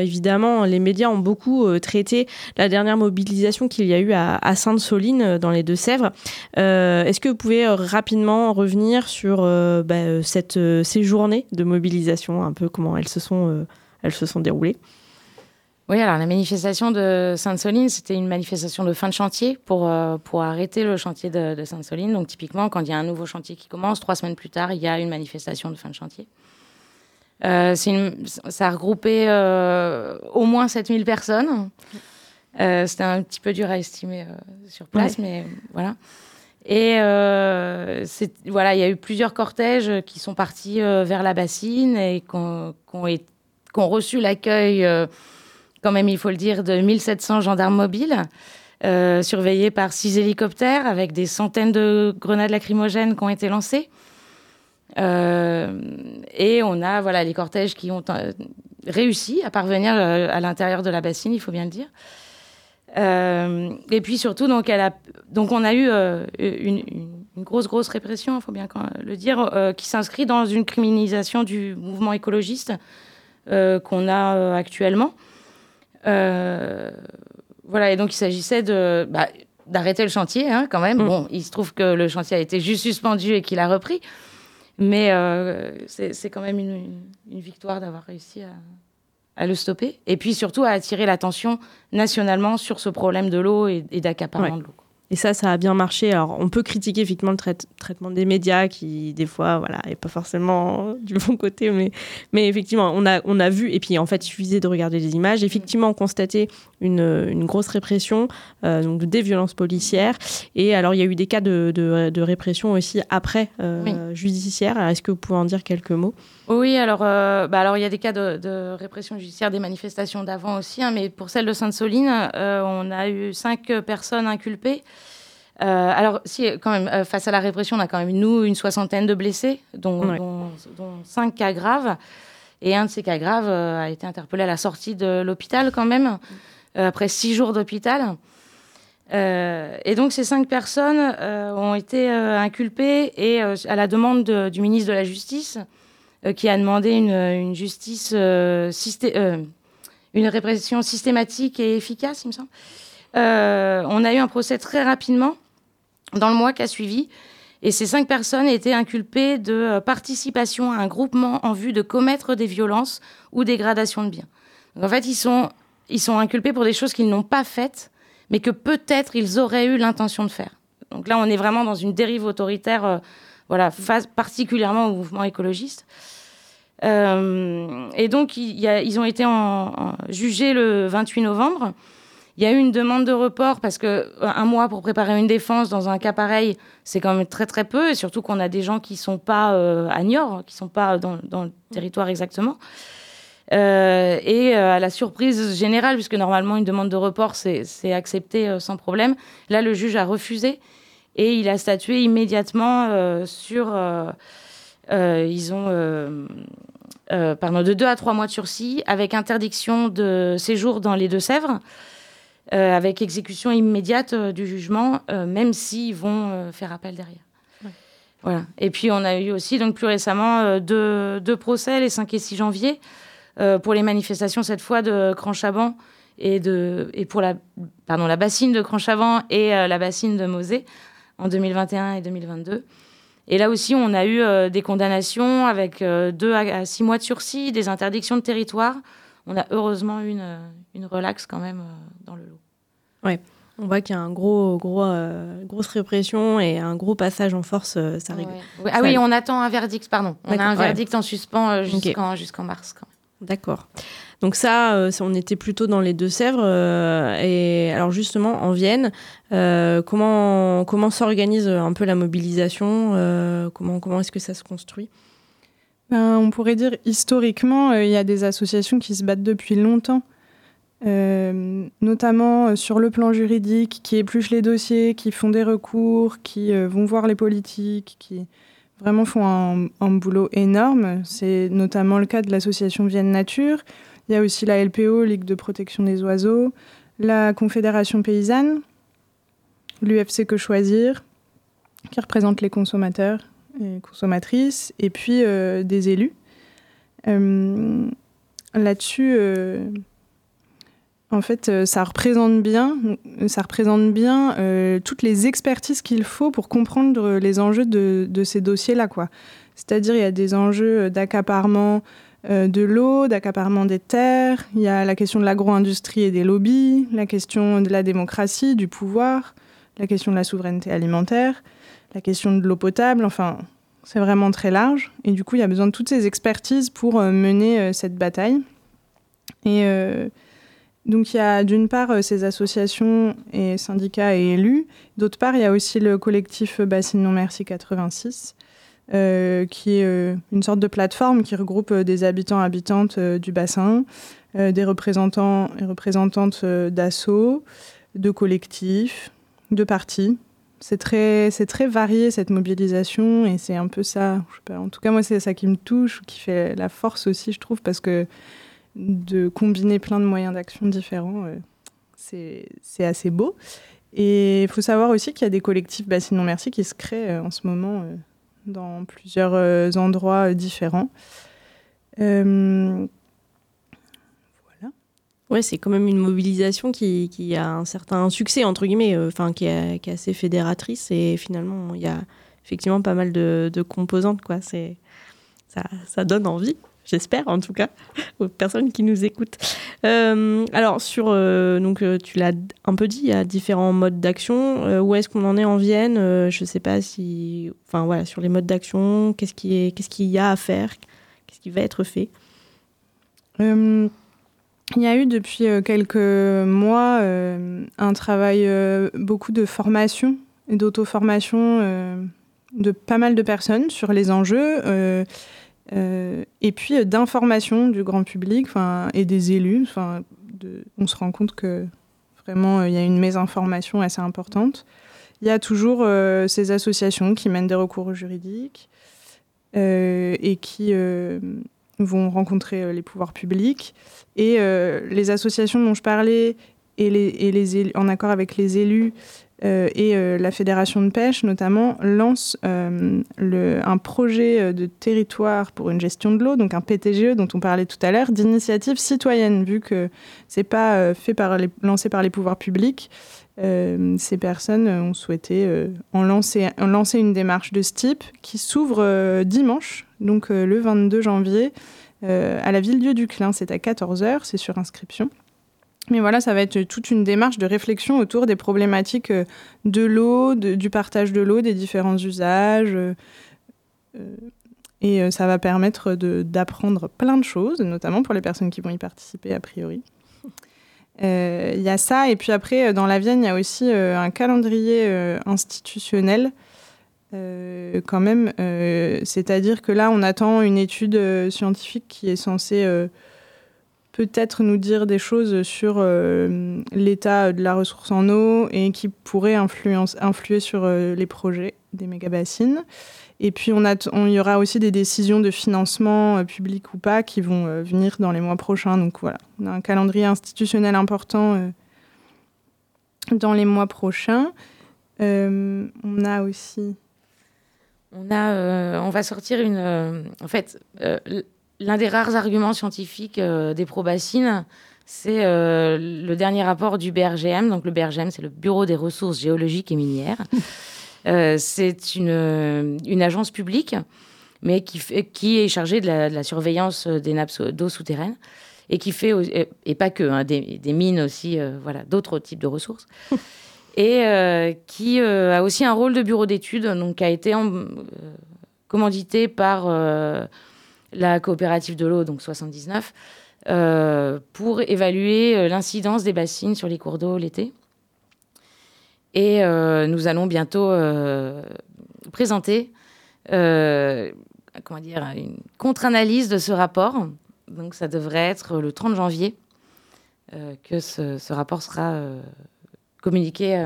évidemment, les médias ont beaucoup traité la dernière mobilisation qu'il y a eu à, Sainte-Soline dans les Deux-Sèvres. Est-ce que vous pouvez rapidement revenir sur bah, cette, ces journées de mobilisation, un peu comment elles se sont, elles se sont déroulées? Oui, alors la manifestation de Sainte-Soline, c'était une manifestation de fin de chantier pour, euh, pour arrêter le chantier de, de Sainte-Soline. Donc typiquement, quand il y a un nouveau chantier qui commence, trois semaines plus tard, il y a une manifestation de fin de chantier. Euh, une- ça a regroupé euh, au moins 7000 personnes. C'était un petit peu dur à estimer sur place, mais voilà. Et euh, voilà, il y a eu plusieurs cortèges qui sont partis euh, vers la bassine et qui ont, reçu l'accueil, euh, quand même, il faut le dire, de 1700 gendarmes mobiles, euh, surveillés par six hélicoptères avec des centaines de grenades lacrymogènes qui ont été lancées. Euh, et on a voilà, les cortèges qui ont euh, réussi à parvenir à l'intérieur de la bassine, il faut bien le dire. Et puis surtout, donc, on a eu une, une- grosse, grosse répression, il faut bien le dire, qui s'inscrit dans une criminalisation du mouvement écologiste qu'on a actuellement. Euh, voilà, et donc il s'agissait de bah, d'arrêter le chantier, hein, quand même. Bon, il se trouve que le chantier a été juste suspendu et qu'il a repris, mais euh, c'est c'est quand même une, une- une victoire d'avoir réussi à, à le stopper. Et puis surtout à attirer l'attention nationalement sur ce problème de l'eau et, et d'accaparement Ouais. de l'eau. Et ça, ça a bien marché. Alors, on peut critiquer effectivement le trai- traitement des médias qui, des fois, voilà, est pas forcément du bon côté, mais, mais effectivement, on a, on a vu, et puis en fait, il suffisait de regarder les images, effectivement, on constatait une, une grosse répression, euh, donc des violences policières. Et alors, il y a eu des cas de, de, de répression aussi après euh, judiciaire. Alors, Est-ce que vous pouvez en dire quelques mots? Oui, alors, euh, bah alors il y a des cas de, de répression judiciaire des manifestations d'avant aussi, hein, mais pour celle de Sainte-Soline, euh, on a eu cinq personnes inculpées. Euh, alors, si, quand même, euh, face à la répression, on a quand même, nous, une soixantaine de blessés, dont, Ouais. dont, dont cinq cas graves. Et un de ces cas graves euh, a été interpellé à la sortie de l'hôpital, quand même, après six jours d'hôpital. Et donc, ces cinq personnes ont été inculpées et, à la demande de- du ministre de la Justice, qui a demandé une, une justice, systé- une répression systématique et efficace, il me semble. Euh, on a eu un procès très rapidement, dans le mois qui a suivi, et ces cinq personnes étaient inculpées de euh, participation à un groupement en vue de commettre des violences ou dégradations de biens. En fait, ils sont, inculpés pour des choses qu'ils n'ont pas faites, mais que peut-être ils auraient eu l'intention de faire. Donc là, on est vraiment dans une dérive autoritaire, euh, voilà, particulièrement au mouvement écologiste. Euh, et donc, ils ont été jugés le 28 novembre. Il y a eu une demande de report parce que euh, un mois pour préparer une défense dans un cas pareil, c'est quand même très très peu, et surtout qu'on a des gens qui sont pas euh, à Niort, qui sont pas dans, le territoire exactement. Euh, et à la surprise générale, puisque normalement une demande de report c'est accepté sans problème, là le juge a refusé et il a statué immédiatement sur. ils ont pardon, de 2 à 3 mois de sursis avec interdiction de séjour dans les Deux-Sèvres, euh, avec exécution immédiate euh, du jugement, euh, même s'ils vont faire appel derrière. Voilà. Et puis on a eu aussi donc plus récemment deux, deux procès les 5 et 6 janvier pour les manifestations cette fois de Cranchavant et de et pour la pardon la bassine de Cranchavant et la bassine de Mosée en 2021 et 2022. Et là aussi, on a eu euh, des condamnations avec euh, deux à, à six mois de sursis, des interdictions de territoire. On a heureusement une, euh, une relaxe quand même euh, dans le lot. Ouais. On voit qu'il y a un gros, gros, euh, grosse répression et un gros passage en force, euh, ça. Oui, ah oui, on attend un verdict, pardon. On a un ouais. verdict en suspens jusqu'en jusqu'en mars. D'accord. Donc ça, euh, on était plutôt dans les Deux-Sèvres. euh, et alors justement, en Vienne, euh, comment, comment s'organise un peu la mobilisation Comment, comment est-ce que ça se construit? Ben, on pourrait dire historiquement, euh, il y a des associations qui se battent depuis longtemps, euh, notamment euh, sur le plan juridique, qui épluchent les dossiers, qui font des recours, qui vont voir les politiques, qui vraiment font un, un boulot énorme. C'est notamment le cas de l'association Vienne Nature. Il y a aussi la LPO, Ligue de protection des oiseaux. la Confédération paysanne, l'UFC Que Choisir, qui représente les consommateurs et consommatrices, et puis des élus. Là-dessus, en fait, ça représente bien, ça représente bien toutes les expertises qu'il faut pour comprendre les enjeux de, ces dossiers-là. C'est-à-dire, il y a des enjeux d'accaparement euh, de l'eau, d'accaparement des terres, il y a la question de l'agro-industrie et des lobbies, la question de la démocratie, du pouvoir, la question de la souveraineté alimentaire, la question de l'eau potable, enfin, c'est vraiment très large. Et du coup, il y a besoin de toutes ces expertises pour euh, mener euh, cette bataille. Et donc, il y a d'une part ces associations et syndicats et élus, d'autre part, il y a aussi le collectif Bassine Non Merci 86 euh, qui est euh, une sorte de plateforme qui regroupe euh, des habitants habitantes du bassin, des représentants et représentantes d'assauts, de collectifs, de partis. C'est très, c'est très varié cette mobilisation et c'est un peu ça. en tout cas, moi, c'est ça qui me touche, qui fait la force aussi, je trouve, parce que de combiner plein de moyens d'action différents, c'est, c'est assez beau. Et il faut savoir aussi qu'il y a des collectifs Bassine Non Merci qui se créent en ce moment dans plusieurs euh, endroits euh, différents. Euh. Ouais, c'est quand même une mobilisation qui, qui, a un certain succès, entre guillemets, enfin, qui, est, qui, est, assez fédératrice. Et finalement, il y a effectivement pas mal de, composantes. Quoi. Ça, ça donne envie j'espère en tout cas, aux personnes qui nous écoutent. Euh, alors, sur, euh, donc, euh, tu l'as un peu dit, il y a différents modes d'action. où est-ce qu'on en est en Vienne? Je ne sais pas si. Enfin, voilà, sur les modes d'action, qu'est-ce qu'il y, y a à faire? Qu'est-ce qui va être fait? Il y a eu depuis quelques mois un travail, beaucoup de formation et d'auto-formation de pas mal de personnes sur les enjeux. Euh, et puis euh, d'information du grand public et des élus. On se rend compte que vraiment euh, il y a une mésinformation assez importante. Il y a toujours ces associations qui mènent des recours juridiques et qui vont rencontrer les pouvoirs publics. Et les associations dont je parlais et, les, en accord avec les élus euh, et euh, la Fédération de pêche, notamment, lance euh, le, un projet de territoire pour une gestion de l'eau, donc un PTGE dont on parlait tout à l'heure, d'initiative citoyenne, vu que c'est pas fait lancé par les pouvoirs publics. Ces personnes ont souhaité lancer, en lancer une démarche de ce type qui s'ouvre dimanche, donc le 22 janvier, à la ville-dieu du Clin. C'est à 14h, c'est sur inscription. Mais voilà, ça va être toute une démarche de réflexion autour des problématiques euh, de l'eau, du partage de l'eau, des différents usages. Euh, euh, et ça va permettre d'apprendre plein de choses, notamment pour les personnes qui vont y participer a priori. Il y a ça, et puis après, dans la Vienne, il y a aussi un calendrier institutionnel quand même. C'est-à-dire que là, on attend une étude scientifique qui est censée peut-être nous dire des choses sur euh, l'état de la ressource en eau et qui pourrait influer sur euh, les projets des méga-bassines. Et puis, on il y aura aussi des décisions de financement euh, public ou pas qui vont venir dans les mois prochains. Donc voilà, on a un calendrier institutionnel important dans les mois prochains. on a aussi... On, a, on va sortir une... en fait, L'un des rares arguments scientifiques euh, des pro-bassines, c'est euh, le dernier rapport du BRGM. Donc le BRGM, c'est le Bureau des ressources géologiques et minières. Euh, c'est une, une, agence publique, mais qui, fait, qui est chargée de la, surveillance des nappes d'eau souterraines et qui fait, et pas que, hein, des, des, mines aussi, voilà, d'autres types de ressources. et qui a aussi un rôle de bureau d'études, donc qui a été commandité par la coopérative de l'eau, donc 79, euh, pour évaluer euh, l'incidence des bassines sur les cours d'eau l'été. Et euh, nous allons bientôt présenter comment dire, une contre-analyse de ce rapport. Donc ça devrait être le 30 janvier que ce, rapport sera communiqué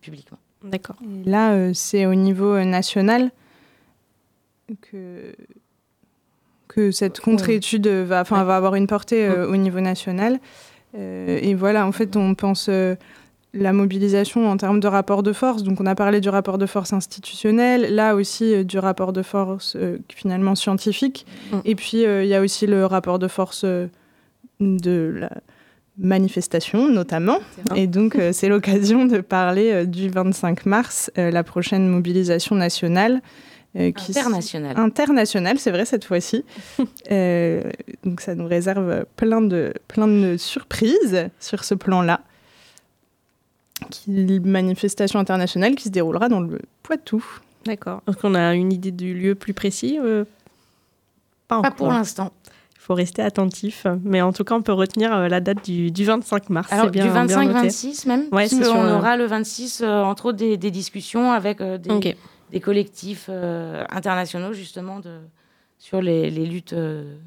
publiquement. D'accord. Là, c'est au niveau national que que cette contre-étude va, va avoir une portée euh, au niveau national. Euh, et voilà, en fait, on pense euh, la mobilisation en termes de rapport de force. Donc, on a parlé du rapport de force institutionnel, là aussi du rapport de force finalement scientifique. Mm. Et puis, il y a aussi le rapport de force de la manifestation, notamment. Et donc, c'est l'occasion de parler du 25 mars, la prochaine mobilisation nationale. Euh, qui International. internationale, c'est vrai cette fois-ci. Euh, donc ça nous réserve plein de, plein de surprises sur ce plan-là. Qui, manifestation internationale qui se déroulera dans le Poitou. D'accord. Est-ce qu'on a une idée du lieu plus précis euh, Pas Pas pour l'instant. Il faut rester attentif. Mais en tout cas, on peut retenir euh, la date du, du 25 mars. Alors, bien, du bien noté. 25-26 même, Ouais, parce euh, aura le 26, euh, entre autres, des, des discussions avec euh, des, Ok. Des collectifs euh, internationaux, justement, sur les, luttes euh.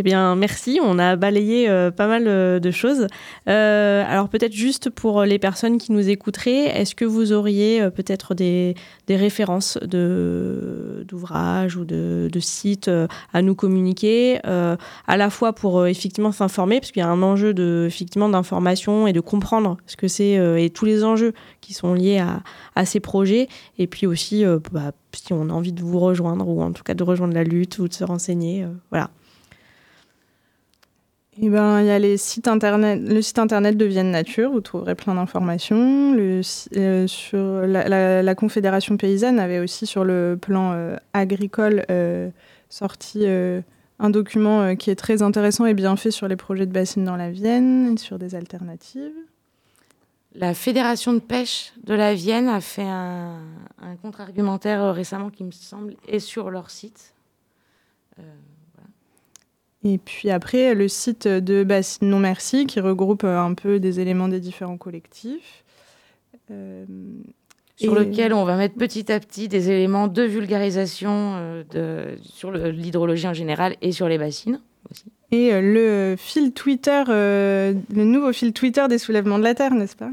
Eh bien, merci. On a balayé euh, pas mal euh, de choses. Euh, alors, peut-être juste pour les personnes qui nous écouteraient, est-ce que vous auriez peut-être des, des références de, d'ouvrages ou de, sites à nous communiquer, à la fois pour effectivement s'informer, parce qu'il y a un enjeu de, effectivement, d'information et de comprendre ce que c'est et tous les enjeux qui sont liés à, ces projets, et puis aussi bah, si on a envie de vous rejoindre ou en tout cas de rejoindre la lutte ou de se renseigner. voilà. Eh ben, il y a les sites internet, le site internet de Vienne Nature, vous trouverez plein d'informations. Euh, la, Confédération paysanne avait aussi sur le plan euh, agricole euh, sorti un document qui est très intéressant et bien fait sur les projets de bassines dans la Vienne, sur des alternatives. La Fédération de pêche de la Vienne a fait un, un contre-argumentaire récemment qui me semble est sur leur site. Et puis après, le site de Bassine Non Merci qui regroupe euh, un peu des éléments des différents collectifs. Euh, sur et- lequel on va mettre petit à petit des éléments de vulgarisation euh, de, sur l'hydrologie en général et sur les bassines aussi. Et le fil Twitter, euh, le nouveau fil Twitter des soulèvements de la Terre, n'est-ce pas?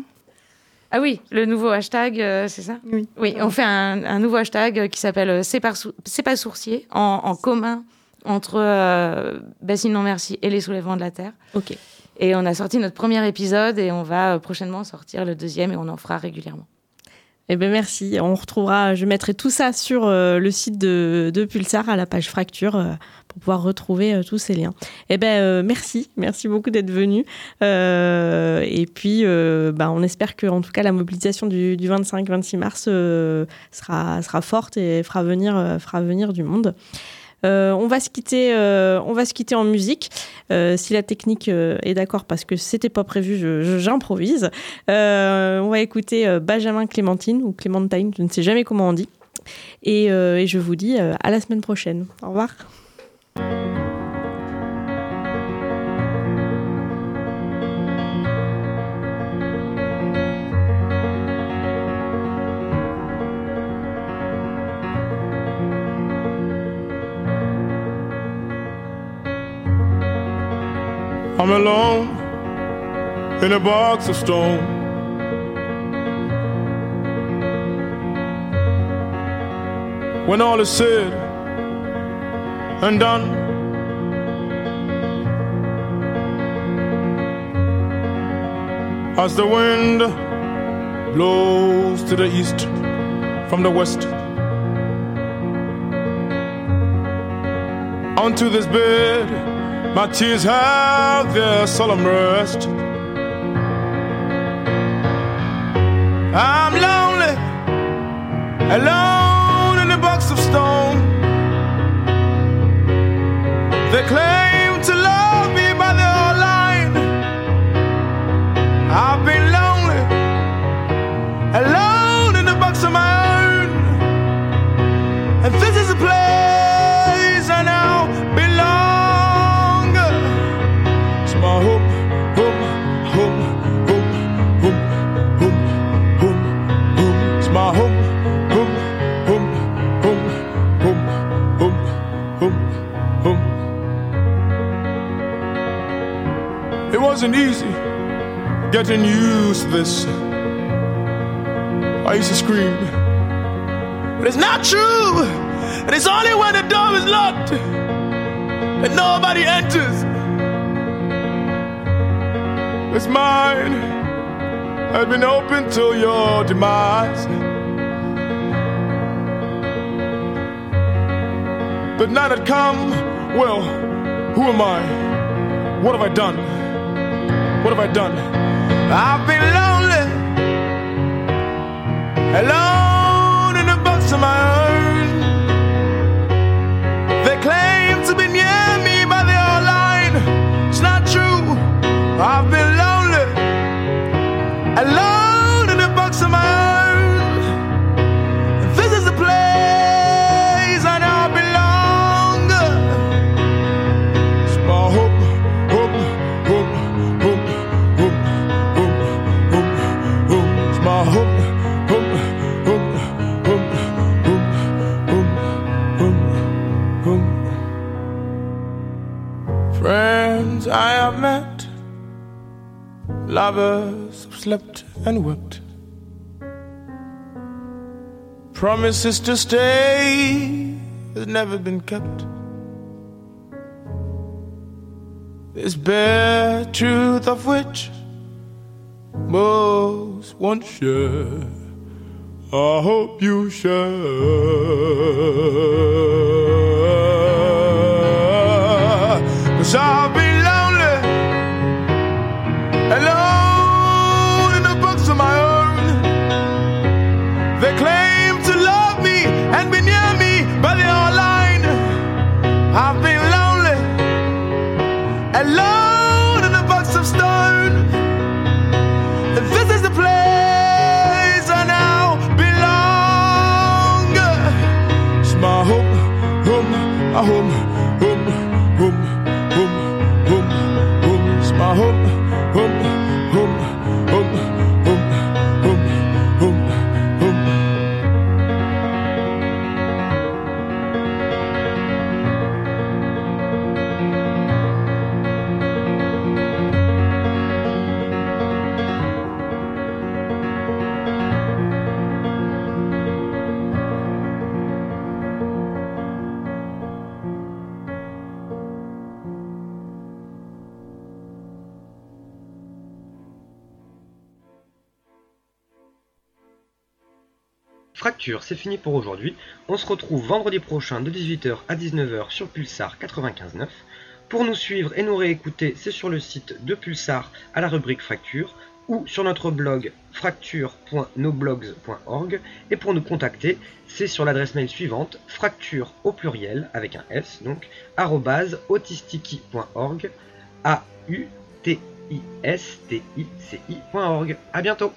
Ah oui, le nouveau hashtag, euh, c'est ça? Oui. Oui, on fait un, un nouveau hashtag qui s'appelle C'est pas, sou- C'est pas sourcier, en, en commun entre euh, Bassine Non Merci et les soulèvements de la Terre. Ok. Et on a sorti notre premier épisode et on va euh, prochainement sortir le deuxième et on en fera régulièrement. Eh ben merci. On retrouvera, je mettrai tout ça sur euh, le site de, de Pulsar à la page Fracture euh, pour pouvoir retrouver euh, tous ces liens. Eh ben merci, merci beaucoup d'être venu. Et puis, bah, on espère que en tout cas la mobilisation du, du 25-26 mars sera, sera forte et fera venir, fera venir du monde. Euh, on va se quitter, euh, on va se quitter en musique. Euh, si la technique est d'accord, parce que c'était pas prévu, j'improvise. On va écouter Benjamin Clémentine ou Clémentine, je ne sais jamais comment on dit. Et, et je vous dis à la semaine prochaine. Au revoir. I'm alone in a box of stone. When all is said and done, as the wind blows to the east from the west. Onto this bed, my tears have their solemn rest. I'm lonely, alone in a box of stone. They claim to love wasn't easy getting used to this. I used to scream. But it's not true. And it's only when the door is locked and nobody enters this mine had been open till your demise. But now had come, well, who am I? What have I done? What have I done? I've been lonely, alone in a box of my own. They claim to be near me, but they are lying. It's not true. I've been lovers have slept and wept. Promises to stay has never been kept. This bare truth of which most won't share. I hope you share. Cause I'll be Um. Um. C'est fini pour aujourd'hui. On se retrouve vendredi prochain de 18h à 19h sur Pulsar 95.9. Pour nous suivre et nous réécouter, c'est sur le site de Pulsar à la rubrique Fracture ou sur notre blog fracture.noblogs.org et pour nous contacter, c'est sur l'adresse mail suivante fracture au pluriel avec un s donc autistiki.org a u t i s t i c i.org. À bientôt.